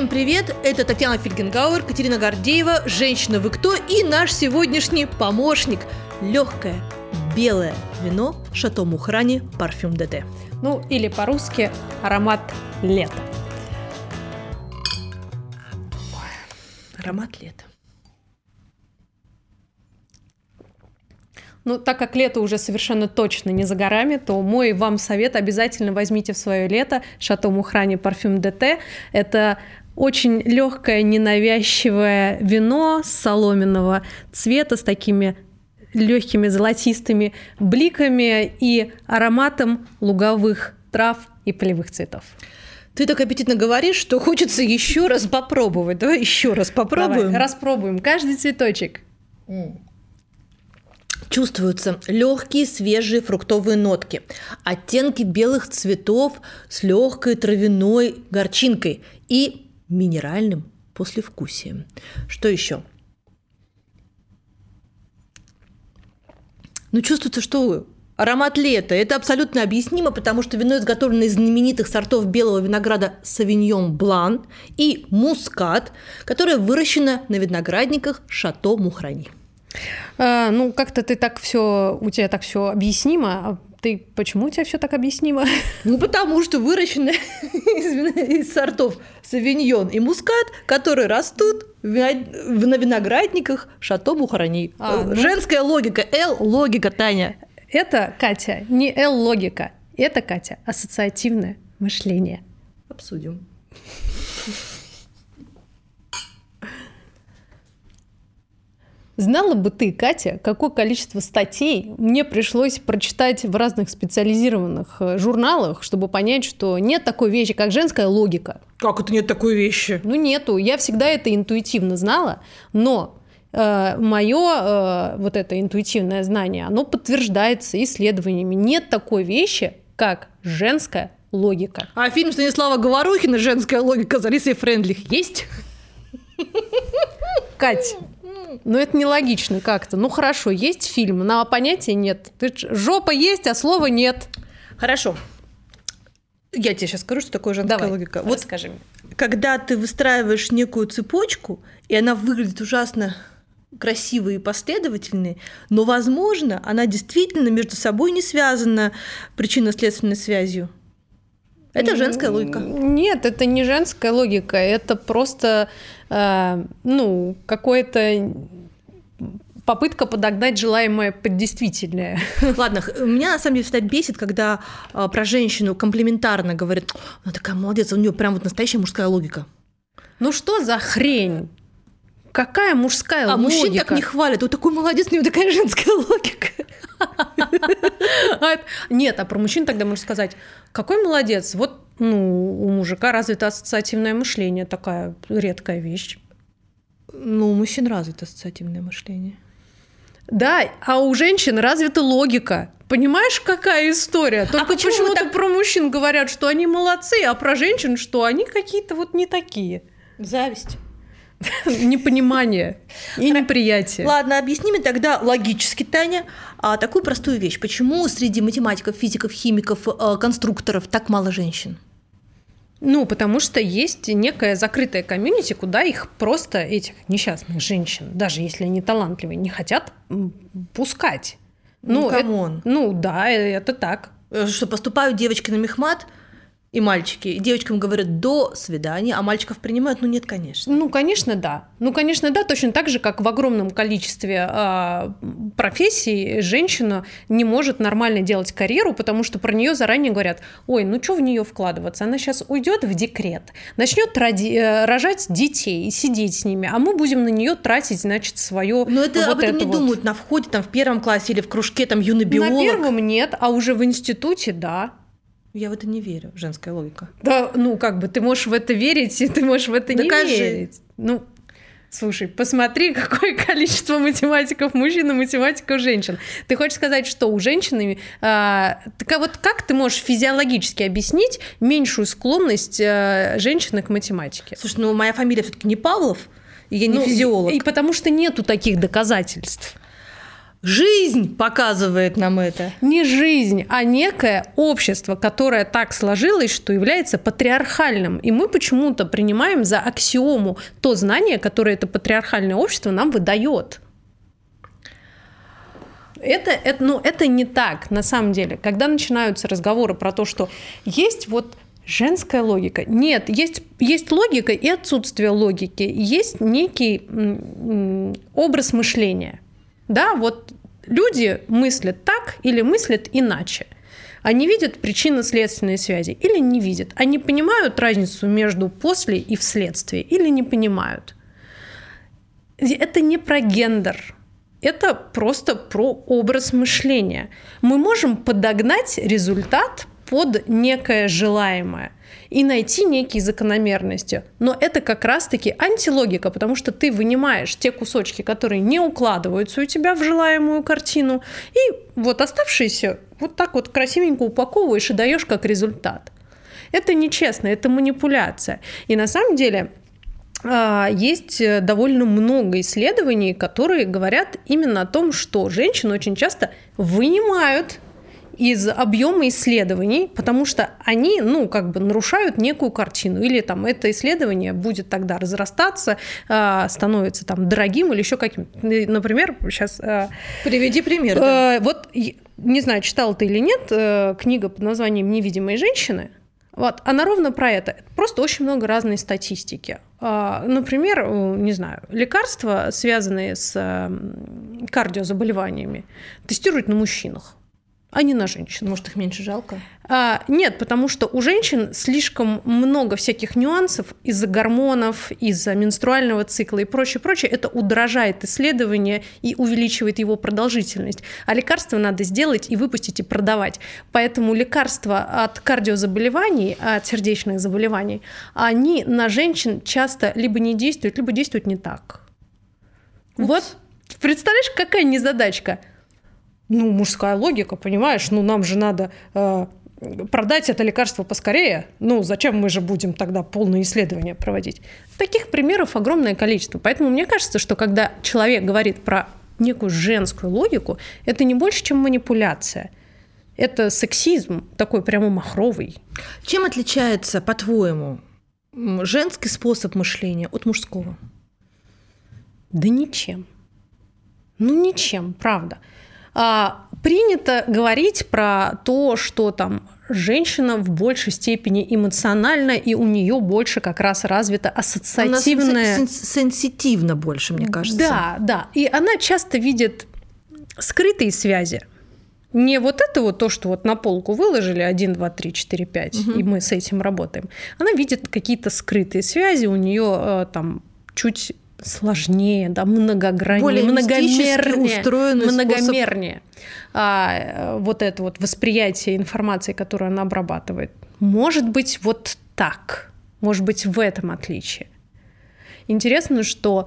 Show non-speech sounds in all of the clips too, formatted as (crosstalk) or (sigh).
Всем привет! Это Татьяна Фельгенгауэр, Катерина Гордеева, «Женщина, вы кто?» и наш сегодняшний помощник – легкое белое вино Шато Мухрани парфюм ДТ. Ну, или по-русски аромат лета. Аромат лета. Ну, так как лето уже совершенно точно не за горами, то мой вам совет обязательно возьмите в свое лето Шато Мухрани парфюм ДТ. Это очень легкое, ненавязчивое вино соломенного цвета с такими легкими золотистыми бликами и ароматом луговых трав и полевых цветов. Ты так аппетитно говоришь, что хочется еще раз попробовать. Давай еще раз попробуем. Давай, распробуем каждый цветочек. Чувствуются легкие свежие фруктовые нотки, оттенки белых цветов с легкой травяной горчинкой и минеральным послевкусием. Что еще? Ну, чувствуется, что аромат лета. Это абсолютно объяснимо, потому что вино изготовлено из знаменитых сортов белого винограда Савиньон Блан и Мускат, которое выращено на виноградниках Шато Мухрани. А, ну, как-то ты так все, у тебя так все объяснимо. Ты почему у тебя все так объяснимо? (laughs) Ну, потому что выращено (laughs) из, из сортов савиньон и мускат, которые растут на виноградниках Шато Мухрани. А, ну... Женская логика, Л-логика, Таня. Это, Катя, не Л-логика. Это, Катя, ассоциативное мышление. Обсудим. Знала бы ты, Катя, какое количество статей мне пришлось прочитать в разных специализированных э, журналах, чтобы понять, что нет такой вещи, как женская логика. Как это нет такой вещи? Ну нету. Я всегда это интуитивно знала, но э, мое э, вот это интуитивное знание, оно подтверждается исследованиями. Нет такой вещи, как женская логика. А фильм Станислава Говорухина «Женская логика» за Лисой Френдлих есть? Кать, ну это нелогично как-то. Ну хорошо, есть фильм, но понятия нет. Ты, жопа есть, а слова нет. Хорошо. Я тебе сейчас скажу, что такое женская Давай, логика. Вот скажи мне. Когда ты выстраиваешь некую цепочку, и она выглядит ужасно красивой и последовательной, но, возможно, она действительно между собой не связана причинно-следственной связью. Это женская логика. Нет, это не женская логика, это просто, э, ну, какое-то попытка подогнать желаемое под действительное. (laughs) Ладно, меня на самом деле всегда бесит, когда э, про женщину комплиментарно говорят, она такая молодец, у нее прям вот настоящая мужская логика. Ну что за хрень? Какая мужская а логика? А мужчин так не хвалят. Вот такой молодец, у него такая женская логика. Нет, а про мужчин тогда можно сказать, какой молодец, вот ну, у мужика развито ассоциативное мышление, такая редкая вещь. Ну, у мужчин развито ассоциативное мышление. Да, а у женщин развита логика. Понимаешь, какая история? Только а почему почему-то так... про мужчин говорят, что они молодцы, а про женщин, что они какие-то вот не такие. Зависть. (laughs) Непонимание и неприятие. Ладно, объясни мне тогда логически, Таня, а такую простую вещь. Почему среди математиков, физиков, химиков, э, конструкторов так мало женщин? Ну, потому что есть некая закрытая комьюнити, куда их просто, этих несчастных женщин, даже если они талантливые, не хотят пускать. Ну, ну come on. Это, ну, да, это так. Э, что поступают девочки на мехмат, и мальчики. И девочкам говорят «до свидания», а мальчиков принимают? Ну нет, конечно. Ну, конечно, да. Ну, конечно, да, точно так же, как в огромном количестве э, профессий женщина не может нормально делать карьеру, потому что про нее заранее говорят, ой, ну что в нее вкладываться, она сейчас уйдет в декрет, начнет роди- э, рожать детей и сидеть с ними, а мы будем на нее тратить, значит, свое. Но это вот об этом это не вот. думают на входе, там в первом классе или в кружке, там юный биолог. На первом нет, а уже в институте, да. Я в это не верю, женская логика. Да, ну как бы ты можешь в это верить, и ты можешь в это Докажи. не верить. Ну, Слушай, посмотри, (laughs) какое количество математиков мужчин и математиков женщин. Ты хочешь сказать, что у женщины... А, так, а вот как ты можешь физиологически объяснить меньшую склонность а, женщины к математике? Слушай, ну моя фамилия все таки не Павлов, и я не ну, физиолог. И, и потому что нету таких доказательств. Жизнь показывает нам это. Не жизнь, а некое общество, которое так сложилось, что является патриархальным. И мы почему-то принимаем за аксиому то знание, которое это патриархальное общество нам выдает. Это, это, ну, это не так, на самом деле. Когда начинаются разговоры про то, что есть вот женская логика. Нет, есть, есть логика и отсутствие логики. Есть некий образ мышления – да, вот люди мыслят так или мыслят иначе. Они видят причинно-следственные связи или не видят. Они понимают разницу между после и вследствие или не понимают. Это не про гендер. Это просто про образ мышления. Мы можем подогнать результат под некое желаемое и найти некие закономерности. Но это как раз-таки антилогика, потому что ты вынимаешь те кусочки, которые не укладываются у тебя в желаемую картину, и вот оставшиеся вот так вот красивенько упаковываешь и даешь как результат. Это нечестно, это манипуляция. И на самом деле а, есть довольно много исследований, которые говорят именно о том, что женщины очень часто вынимают из объема исследований, потому что они, ну, как бы нарушают некую картину. Или там это исследование будет тогда разрастаться, э, становится там дорогим или еще каким. Например, сейчас... Э, Приведи пример. Э, да. Вот, не знаю, читал ты или нет, э, книга под названием «Невидимые женщины». Вот, она ровно про это. Просто очень много разной статистики. Например, не знаю, лекарства, связанные с кардиозаболеваниями, тестируют на мужчинах а не на женщин. Может, их меньше жалко? А, нет, потому что у женщин слишком много всяких нюансов из-за гормонов, из-за менструального цикла и прочее, прочее. Это удорожает исследование и увеличивает его продолжительность. А лекарства надо сделать и выпустить и продавать. Поэтому лекарства от кардиозаболеваний, от сердечных заболеваний, они на женщин часто либо не действуют, либо действуют не так. Упс. Вот представляешь, какая незадачка? Ну, мужская логика, понимаешь, ну, нам же надо э, продать это лекарство поскорее. Ну, зачем мы же будем тогда полное исследование проводить? Таких примеров огромное количество. Поэтому мне кажется, что когда человек говорит про некую женскую логику, это не больше, чем манипуляция. Это сексизм такой прямо махровый. Чем отличается, по-твоему, женский способ мышления от мужского? Да ничем. Ну, ничем, правда. А, принято говорить про то, что там женщина в большей степени эмоциональна, и у нее больше как раз развита ассоциативная... Она сенситивно больше, мне кажется. Да, да. И она часто видит скрытые связи. Не вот это вот то, что вот на полку выложили 1, 2, 3, 4, 5, угу. и мы с этим работаем. Она видит какие-то скрытые связи, у нее э, там чуть сложнее, да, многограннее, Более многомернее, многомернее. А, вот это вот восприятие информации, которую она обрабатывает. Может быть, вот так. Может быть, в этом отличие. Интересно, что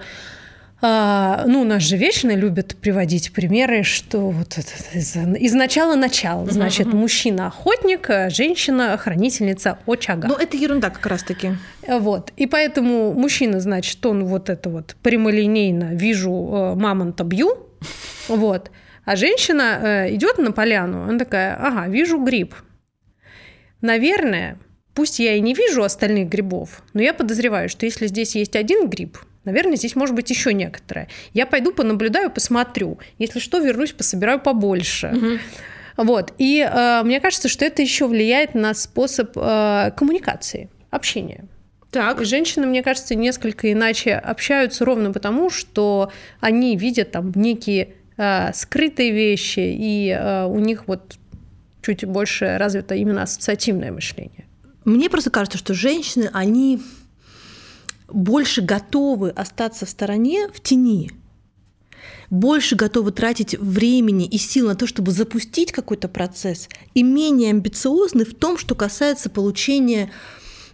а, ну, нас же вечно любят приводить примеры, что вот это, из, из начала начала. Значит, uh-huh. мужчина охотник, а женщина хранительница очага. Ну, это ерунда как раз-таки. Вот. И поэтому мужчина, значит, он вот это вот прямолинейно вижу э, мамонта бью, (laughs) вот. А женщина э, идет на поляну, она такая, ага, вижу гриб. Наверное, пусть я и не вижу остальных грибов, но я подозреваю, что если здесь есть один гриб, Наверное, здесь может быть еще некоторое. Я пойду понаблюдаю, посмотрю. Если что, вернусь, пособираю побольше. Угу. Вот. И э, мне кажется, что это еще влияет на способ э, коммуникации, общения. Так. И женщины, мне кажется, несколько иначе общаются ровно потому, что они видят там некие э, скрытые вещи, и э, у них вот чуть больше развито именно ассоциативное мышление. Мне просто кажется, что женщины, они больше готовы остаться в стороне, в тени, больше готовы тратить времени и сил на то, чтобы запустить какой-то процесс, и менее амбициозны в том, что касается получения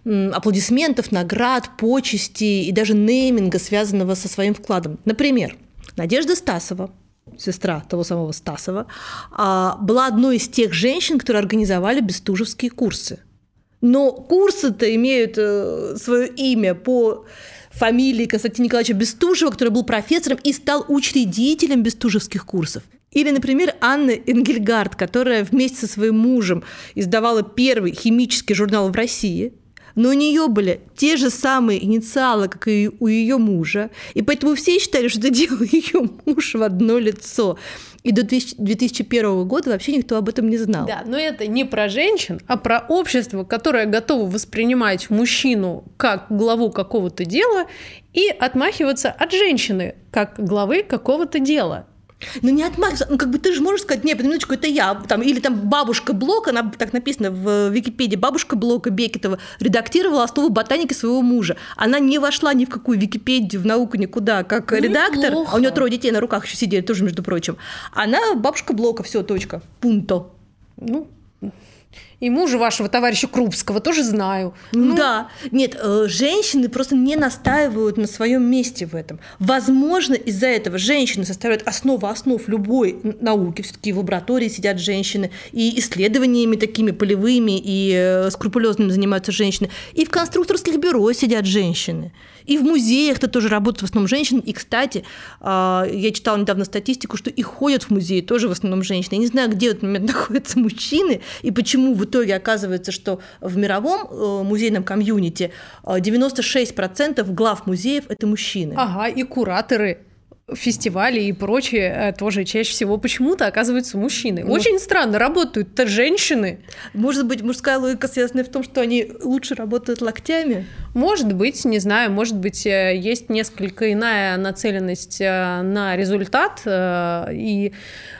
аплодисментов, наград, почести и даже нейминга, связанного со своим вкладом. Например, Надежда Стасова, сестра того самого Стасова, а, была одной из тех женщин, которые организовали бестужевские курсы – но курсы-то имеют э, свое имя по фамилии Константина Николаевича Бестужева, который был профессором и стал учредителем бестужевских курсов. Или, например, Анна Энгельгард, которая вместе со своим мужем издавала первый химический журнал в России, но у нее были те же самые инициалы, как и у ее мужа, и поэтому все считали, что это делал (laughs) ее муж в одно лицо. И до 2001 года вообще никто об этом не знал. Да, но это не про женщин, а про общество, которое готово воспринимать мужчину как главу какого-то дела и отмахиваться от женщины как главы какого-то дела. Ну не отмахиваться, ну как бы ты же можешь сказать, нет, минуточку, это я, там, или там бабушка Блока, она так написано в Википедии, бабушка Блока Бекетова редактировала основу ботаники своего мужа. Она не вошла ни в какую Википедию, в науку никуда, как ну, редактор, а у нее трое детей на руках еще сидели, тоже, между прочим. Она бабушка Блока, все, точка, пунто. Ну, и мужа вашего товарища Крупского тоже знаю. Ну, да. Нет, э, женщины просто не настаивают на своем месте в этом. Возможно, из-за этого женщины составляют основу основ любой науки. Все-таки в лаборатории сидят женщины, и исследованиями такими полевыми и э, скрупулезными занимаются женщины. И в конструкторских бюро сидят женщины. И в музеях-то тоже работают в основном женщины. И, кстати, а, я читала недавно статистику, что и ходят в музеи тоже в основном женщины. Я не знаю, где в этот момент (laughs) находятся мужчины, и почему в итоге оказывается, что в мировом э, музейном комьюнити 96% глав музеев – это мужчины. Ага, и кураторы фестивали и прочее э, тоже чаще всего почему-то оказываются мужчины. Ну, Очень странно, работают-то женщины. Может быть, мужская логика связана в том, что они лучше работают локтями? Может быть, не знаю, может быть, э, есть несколько иная нацеленность э, на результат. И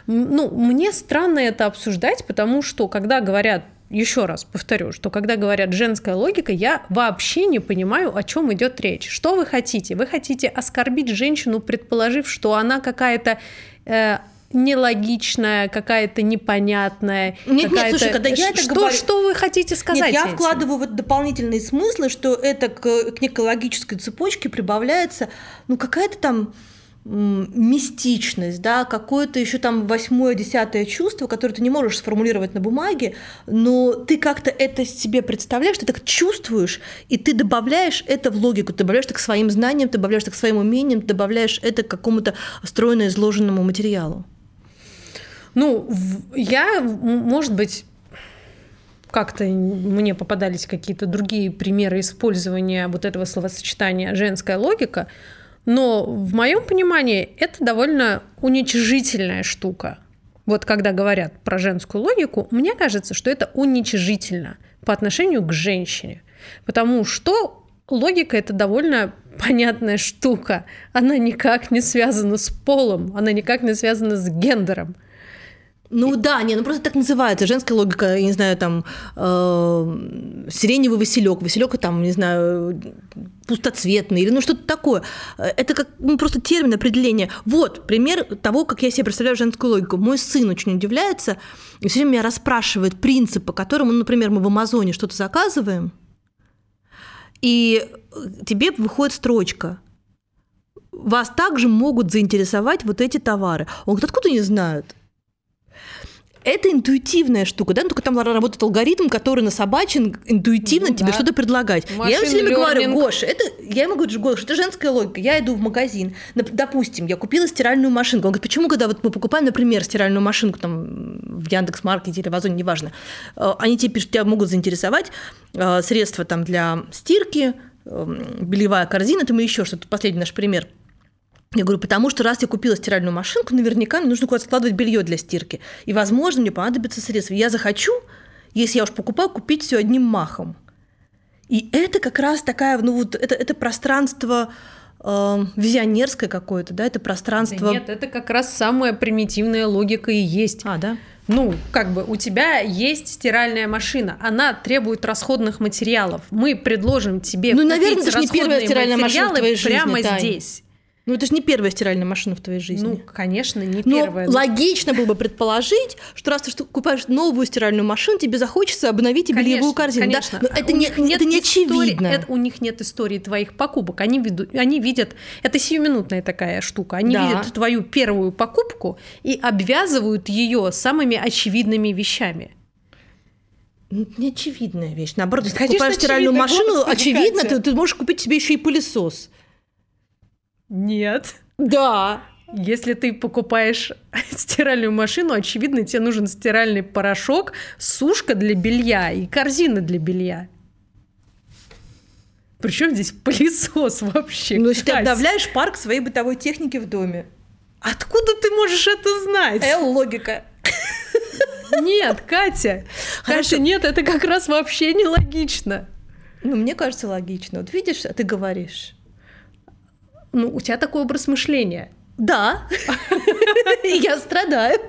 ну, мне странно это обсуждать, потому что когда говорят еще раз повторю, что когда говорят женская логика, я вообще не понимаю, о чем идет речь. Что вы хотите? Вы хотите оскорбить женщину, предположив, что она какая-то э, нелогичная, какая-то непонятная. Нет, нет, слушай, когда я это что, говорю... Что вы хотите сказать? Нет, я этим? вкладываю в это дополнительные смыслы, что это к, к некой логической цепочке прибавляется, ну, какая-то там мистичность, да, какое-то еще там восьмое, десятое чувство, которое ты не можешь сформулировать на бумаге, но ты как-то это себе представляешь, ты так чувствуешь, и ты добавляешь это в логику, ты добавляешь это к своим знаниям, ты добавляешь это к своим умениям, ты добавляешь это к какому-то стройно изложенному материалу. Ну, я, может быть, как-то мне попадались какие-то другие примеры использования вот этого словосочетания «женская логика», но в моем понимании это довольно уничижительная штука. Вот когда говорят про женскую логику, мне кажется, что это уничижительно по отношению к женщине. Потому что логика это довольно понятная штука. Она никак не связана с полом, она никак не связана с гендером. Ну да, не, ну просто так называется. Женская логика, я не знаю, там э, сиреневый василек, василек там, не знаю, пустоцветный или ну что-то такое. Это как ну, просто термин определения. Вот пример того, как я себе представляю женскую логику. Мой сын очень удивляется и все время меня расспрашивает принцип, по которому, ну, например, мы в Амазоне что-то заказываем, и тебе выходит строчка. Вас также могут заинтересовать вот эти товары. Он говорит, откуда они знают? Это интуитивная штука, да, ну, только там работает алгоритм, который насобачен интуитивно ну, тебе да. что-то предлагать. Машин я ему все время говорю, Гоша, это, я ему говорю, Гоша, это женская логика. Я иду в магазин, допустим, я купила стиральную машинку. Он говорит, почему, когда вот мы покупаем, например, стиральную машинку там в Яндекс.Маркете или в Озоне, неважно, э, они тебе пишут, тебя могут заинтересовать э, средства там для стирки, эм, бельевая корзина, там и еще что-то. Последний наш пример – я говорю, потому что раз я купила стиральную машинку, наверняка мне нужно куда-то складывать белье для стирки. И, возможно, мне понадобится средства. Я захочу, если я уж покупаю, купить все одним махом. И это как раз такая, ну вот, это, это пространство э, визионерское какое-то, да, это пространство... Да нет, это как раз самая примитивная логика и есть. А, да? Ну, как бы у тебя есть стиральная машина, она требует расходных материалов. Мы предложим тебе ну, наверное, это же не первая стиральная машина в твоей жизни, прямо Тань. здесь. Ну, это же не первая стиральная машина в твоей жизни. Ну, конечно, не первая. Но логично было бы предположить, что раз ты покупаешь новую стиральную машину, тебе захочется обновить и бельевую корзину. Конечно. Да? Но это, не, нет это не очевидно. Это, у них нет истории твоих покупок. Они, ведут, они видят... Это сиюминутная такая штука. Они да. видят твою первую покупку и обвязывают ее самыми очевидными вещами. Ну, не очевидная вещь. Наоборот, если ты покупаешь стиральную машину, очевидно, ты, ты можешь купить себе еще и пылесос. Нет. Да. Если ты покупаешь (laughs) стиральную машину, очевидно, тебе нужен стиральный порошок, сушка для белья и корзина для белья. Причем здесь пылесос вообще? Ну, если ты обновляешь парк своей бытовой техники в доме. Откуда ты можешь это знать? Эл, логика. Нет, Катя. Хорошо. Катя, нет, это как раз вообще нелогично. Ну, мне кажется, логично. Вот видишь, а ты говоришь. Ну, у тебя такой образ мышления. Да, (laughs) я страдаю.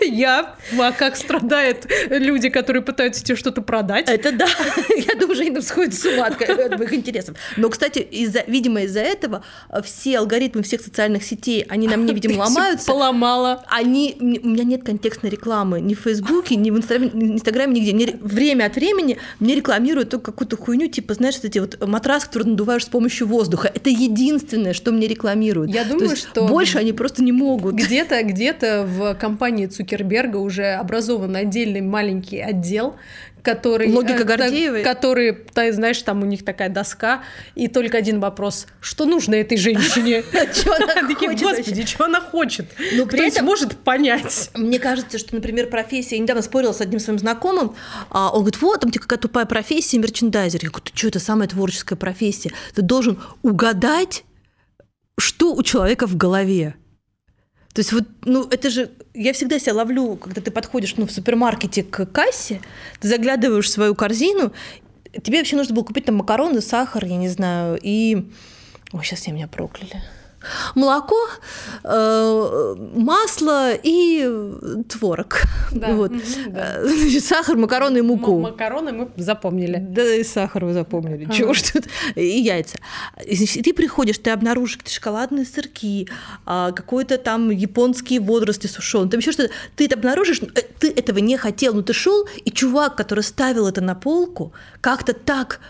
Я, а как страдают люди, которые пытаются тебе что-то продать? Это да. Я думаю, что они сходят с ума от моих интересов. Но, кстати, из-за, видимо, из-за этого все алгоритмы всех социальных сетей, они на мне, видимо, ломаются. Поломала. Они, у меня нет контекстной рекламы ни в Фейсбуке, ни в Инстаграме, ни в Инстаграме нигде. Мне время от времени мне рекламируют только какую-то хуйню, типа, знаешь, эти вот матрас, который надуваешь с помощью воздуха. Это единственное, что мне рекламируют. Я думаю, что больше они просто не могут. Где-то где-то в компании Цукерберга уже образован отдельный маленький отдел, который... Логика э, Гордеевой? Который, ты знаешь, там у них такая доска, и только один вопрос. Что нужно этой женщине? (laughs) Что она хочет? Господи, что она хочет? При этом может понять. Мне кажется, что, например, профессия... Я недавно спорила с одним своим знакомым, а он говорит, вот, там тебе какая тупая профессия, мерчендайзер. Я говорю, что, это самая творческая профессия. Ты должен угадать что у человека в голове. То есть вот, ну, это же, я всегда себя ловлю, когда ты подходишь, ну, в супермаркете к кассе, ты заглядываешь в свою корзину, тебе вообще нужно было купить там макароны, сахар, я не знаю, и... Ой, сейчас все меня прокляли молоко, э, масло и творог. Да. Вот. Да. Значит, сахар, макароны и муку. Макароны мы запомнили. Да, и сахар вы запомнили. Ага. Чего ж тут? И яйца. Значит, ты приходишь, ты обнаружишь шоколадные сырки, а, какой-то там японские водоросли сушеные, там еще что-то. Ты это обнаружишь, э, ты этого не хотел, но ты шел, и чувак, который ставил это на полку, как-то так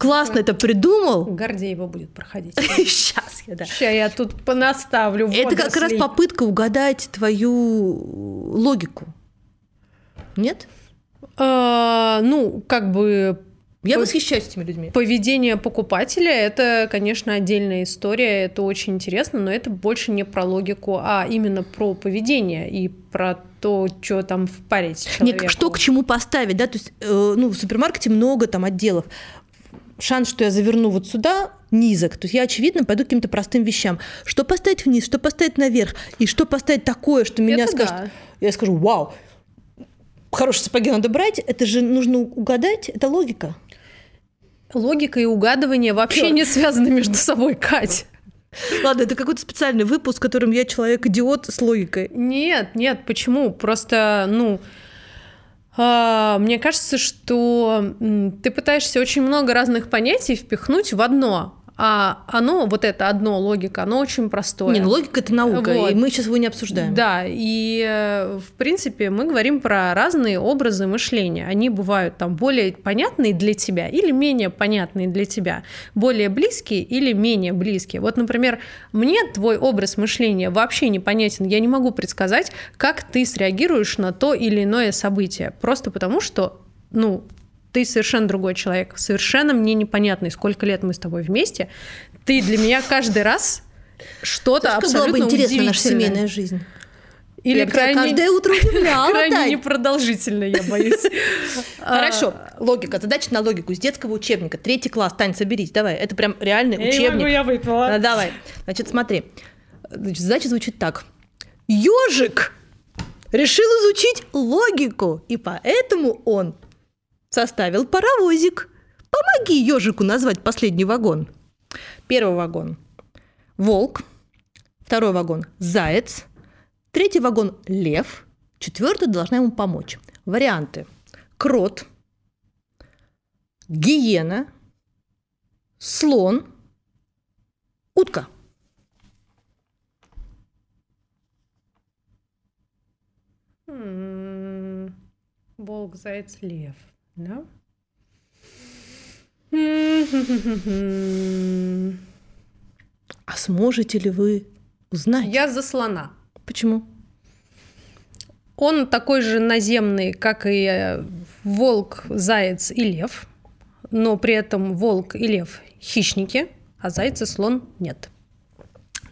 классно это придумал. Гордеева будет проходить. (laughs) Сейчас я, да. Сейчас я тут понаставлю Это как раз попытка угадать твою логику. Нет? А, ну, как бы я восхищаюсь этими людьми. Поведение покупателя – это, конечно, отдельная история, это очень интересно, но это больше не про логику, а именно про поведение и про то, что там впарить человеку. Нет, что к чему поставить, да, то есть, э, ну, в супермаркете много там отделов шанс, что я заверну вот сюда, низок. То есть я, очевидно, пойду к каким-то простым вещам. Что поставить вниз, что поставить наверх, и что поставить такое, что меня это скажет... Да. Я скажу, вау, хорошие сапоги надо брать, это же нужно угадать, это логика. Логика и угадывание вообще Чё? не связаны между собой, Кать. Ладно, это какой-то специальный выпуск, в котором я человек-идиот с логикой. Нет, нет, почему? Просто, ну, мне кажется, что ты пытаешься очень много разных понятий впихнуть в одно, а оно, вот это одно, логика, оно очень простое. Не, ну логика – это наука, вот. и мы сейчас его не обсуждаем. Да, и э, в принципе мы говорим про разные образы мышления. Они бывают там более понятные для тебя или менее понятные для тебя, более близкие или менее близкие. Вот, например, мне твой образ мышления вообще непонятен. Я не могу предсказать, как ты среагируешь на то или иное событие, просто потому что ну, ты совершенно другой человек, совершенно мне непонятный, сколько лет мы с тобой вместе. Ты для меня каждый раз что-то абсолютно было бы интересно наша семейная жизнь. Или я крайне, каждое утро удивляла. крайне непродолжительно, я боюсь. (laughs) Хорошо, логика. Задача на логику из детского учебника. Третий класс. Тань, соберись, давай. Это прям реальный учебник. я выпила. Давай. Значит, смотри. Задача звучит так. Ежик решил изучить логику, и поэтому он составил паровозик. Помоги ежику назвать последний вагон. Первый вагон – волк. Второй вагон – заяц. Третий вагон – лев. Четвертый должна ему помочь. Варианты – крот, гиена, слон, утка. Волк, заяц, лев. Да? А сможете ли вы узнать? Я за слона. Почему? Он такой же наземный, как и э, волк, заяц и лев, но при этом волк и лев хищники, а заяц и слон нет.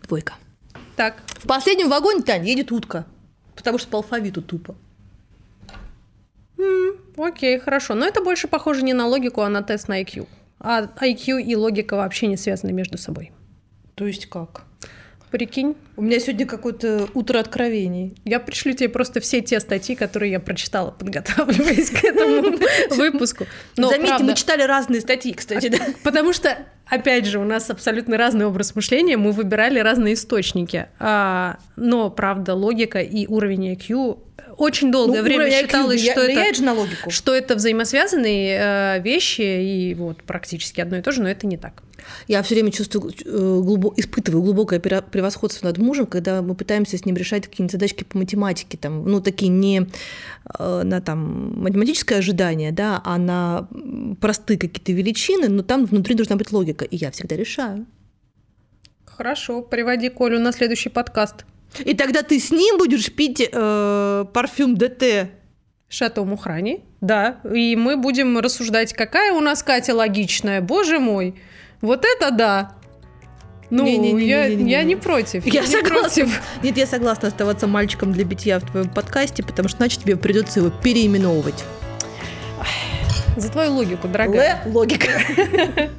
Двойка. Так. В последнем вагоне, Тань, едет утка. Потому что по алфавиту тупо. М, окей, хорошо. Но это больше похоже не на логику, а на тест на IQ. А IQ и логика вообще не связаны между собой. То есть как? Прикинь, У меня сегодня какое-то утро откровений. я пришлю тебе просто все те статьи, которые я прочитала, подготавливаясь к этому (laughs) выпуску. Но Заметьте, правда, мы читали разные статьи, кстати, да. Потому что, опять же, у нас абсолютно разный образ мышления, мы выбирали разные источники. А, но, правда, логика и уровень IQ очень долгое Ну, время IQ считалось, что это, влияет же на логику. что это взаимосвязанные э, вещи, и вот практически одно и то же, но это не так. Я все время чувствую, э, глубо- испытываю глубокое превосходство над мужем, когда мы пытаемся с ним решать какие-нибудь задачки по математике, там, ну, такие не э, на там, математическое ожидание, да, а на простые какие-то величины, но там внутри должна быть логика, и я всегда решаю. Хорошо, приводи Колю на следующий подкаст. И тогда ты с ним будешь пить э, парфюм ДТ. Шато Мухрани, да, и мы будем рассуждать, какая у нас Катя логичная, боже мой, вот это да. Ну, Не-не-не-не-не-не. я, я не против. Я не согласна. против. Нет, я согласна оставаться мальчиком для битья в твоем подкасте, потому что иначе тебе придется его переименовывать. За твою логику, дорогая. Л- логика. (laughs)